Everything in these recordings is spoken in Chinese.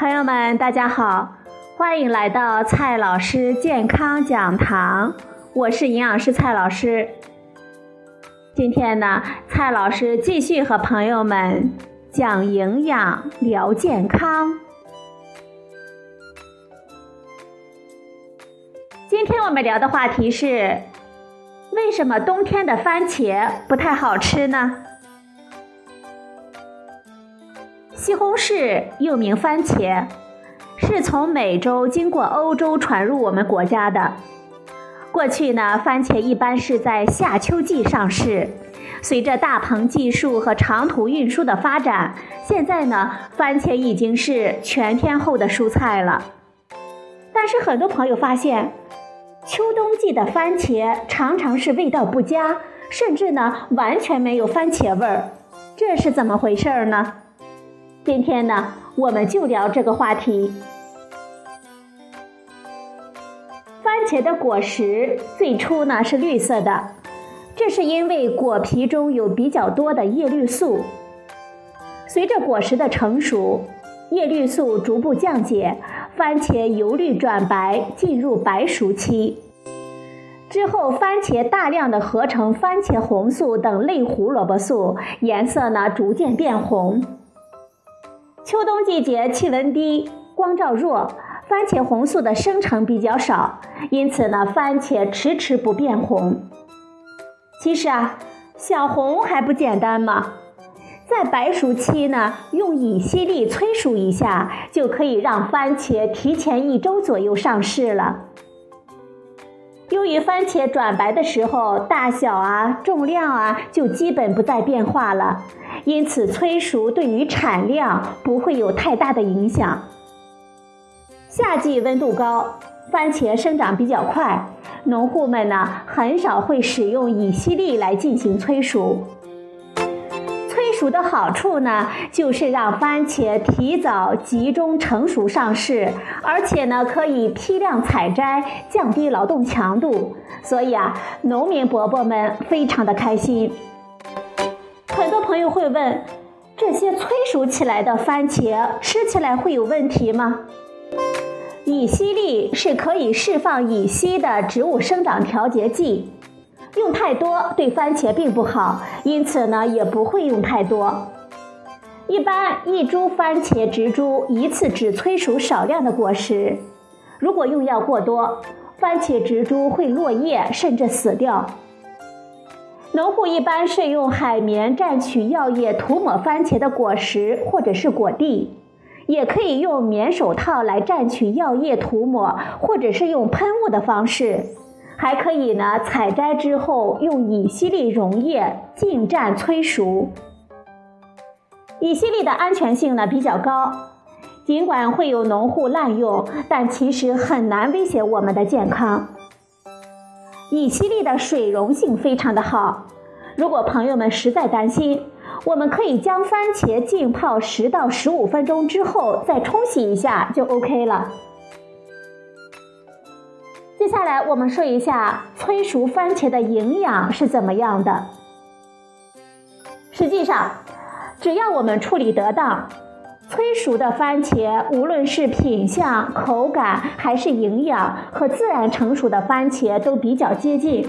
朋友们，大家好，欢迎来到蔡老师健康讲堂，我是营养师蔡老师。今天呢，蔡老师继续和朋友们讲营养、聊健康。今天我们聊的话题是：为什么冬天的番茄不太好吃呢？西红柿又名番茄，是从美洲经过欧洲传入我们国家的。过去呢，番茄一般是在夏秋季上市。随着大棚技术和长途运输的发展，现在呢，番茄已经是全天候的蔬菜了。但是很多朋友发现，秋冬季的番茄常常是味道不佳，甚至呢完全没有番茄味儿，这是怎么回事呢？今天呢，我们就聊这个话题。番茄的果实最初呢是绿色的，这是因为果皮中有比较多的叶绿素。随着果实的成熟，叶绿素逐步降解，番茄由绿转白，进入白熟期。之后，番茄大量的合成番茄红素等类胡萝卜素，颜色呢逐渐变红。秋冬季节气温低，光照弱，番茄红素的生成比较少，因此呢，番茄迟迟不变红。其实啊，小红还不简单吗？在白熟期呢，用乙烯利催熟一下，就可以让番茄提前一周左右上市了。由于番茄转白的时候，大小啊、重量啊，就基本不再变化了。因此，催熟对于产量不会有太大的影响。夏季温度高，番茄生长比较快，农户们呢很少会使用乙烯利来进行催熟。熟的好处呢，就是让番茄提早集中成熟上市，而且呢可以批量采摘，降低劳动强度。所以啊，农民伯伯们非常的开心。很多朋友会问：这些催熟起来的番茄吃起来会有问题吗？乙烯利是可以释放乙烯的植物生长调节剂，用太多对番茄并不好，因此呢也不会用太多。一般一株番茄植株一次只催熟少量的果实，如果用药过多，番茄植株会落叶甚至死掉。农户一般是用海绵蘸取药液涂抹番茄的果实或者是果蒂，也可以用棉手套来蘸取药液涂抹，或者是用喷雾的方式，还可以呢采摘之后用乙烯利溶液浸蘸催熟。乙烯利的安全性呢比较高，尽管会有农户滥用，但其实很难威胁我们的健康。乙烯利的水溶性非常的好，如果朋友们实在担心，我们可以将番茄浸泡十到十五分钟之后再冲洗一下就 OK 了。接下来我们说一下催熟番茄的营养是怎么样的。实际上，只要我们处理得当。催熟的番茄，无论是品相、口感还是营养，和自然成熟的番茄都比较接近。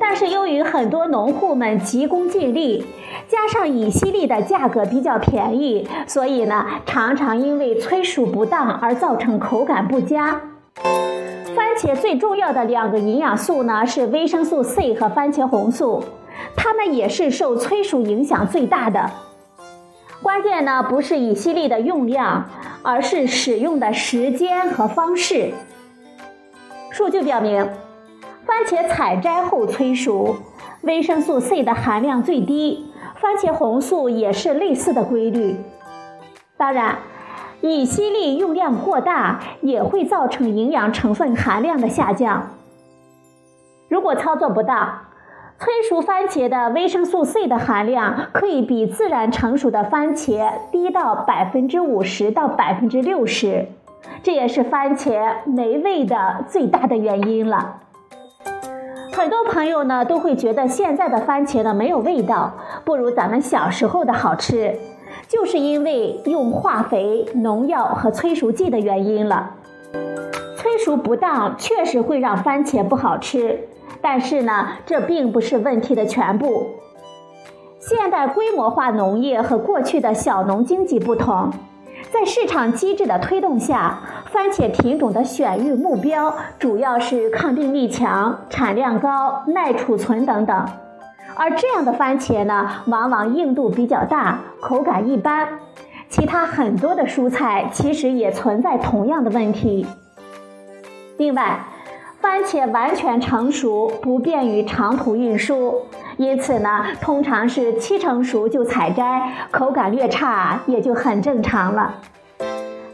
但是由于很多农户们急功近利，加上乙烯利的价格比较便宜，所以呢，常常因为催熟不当而造成口感不佳。番茄最重要的两个营养素呢是维生素 C 和番茄红素，它们也是受催熟影响最大的。关键呢不是乙烯利的用量，而是使用的时间和方式。数据表明，番茄采摘后催熟，维生素 C 的含量最低，番茄红素也是类似的规律。当然，乙烯利用量过大也会造成营养成分含量的下降。如果操作不当，催熟番茄的维生素 C 的含量可以比自然成熟的番茄低到百分之五十到百分之六十，这也是番茄没味的最大的原因了。很多朋友呢都会觉得现在的番茄呢没有味道，不如咱们小时候的好吃。就是因为用化肥、农药和催熟剂的原因了。催熟不当确实会让番茄不好吃，但是呢，这并不是问题的全部。现代规模化农业和过去的小农经济不同，在市场机制的推动下，番茄品种的选育目标主要是抗病力强、产量高、耐储存等等。而这样的番茄呢，往往硬度比较大，口感一般。其他很多的蔬菜其实也存在同样的问题。另外，番茄完全成熟不便于长途运输，因此呢，通常是七成熟就采摘，口感略差也就很正常了。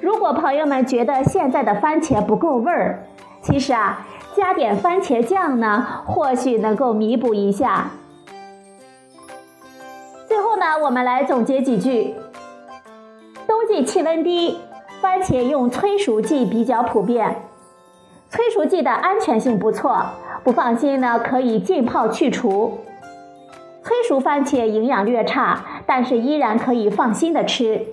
如果朋友们觉得现在的番茄不够味儿，其实啊，加点番茄酱呢，或许能够弥补一下。那，我们来总结几句：冬季气温低，番茄用催熟剂比较普遍。催熟剂的安全性不错，不放心呢可以浸泡去除。催熟番茄营养略差，但是依然可以放心的吃。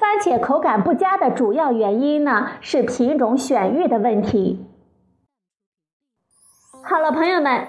番茄口感不佳的主要原因呢是品种选育的问题。好了，朋友们，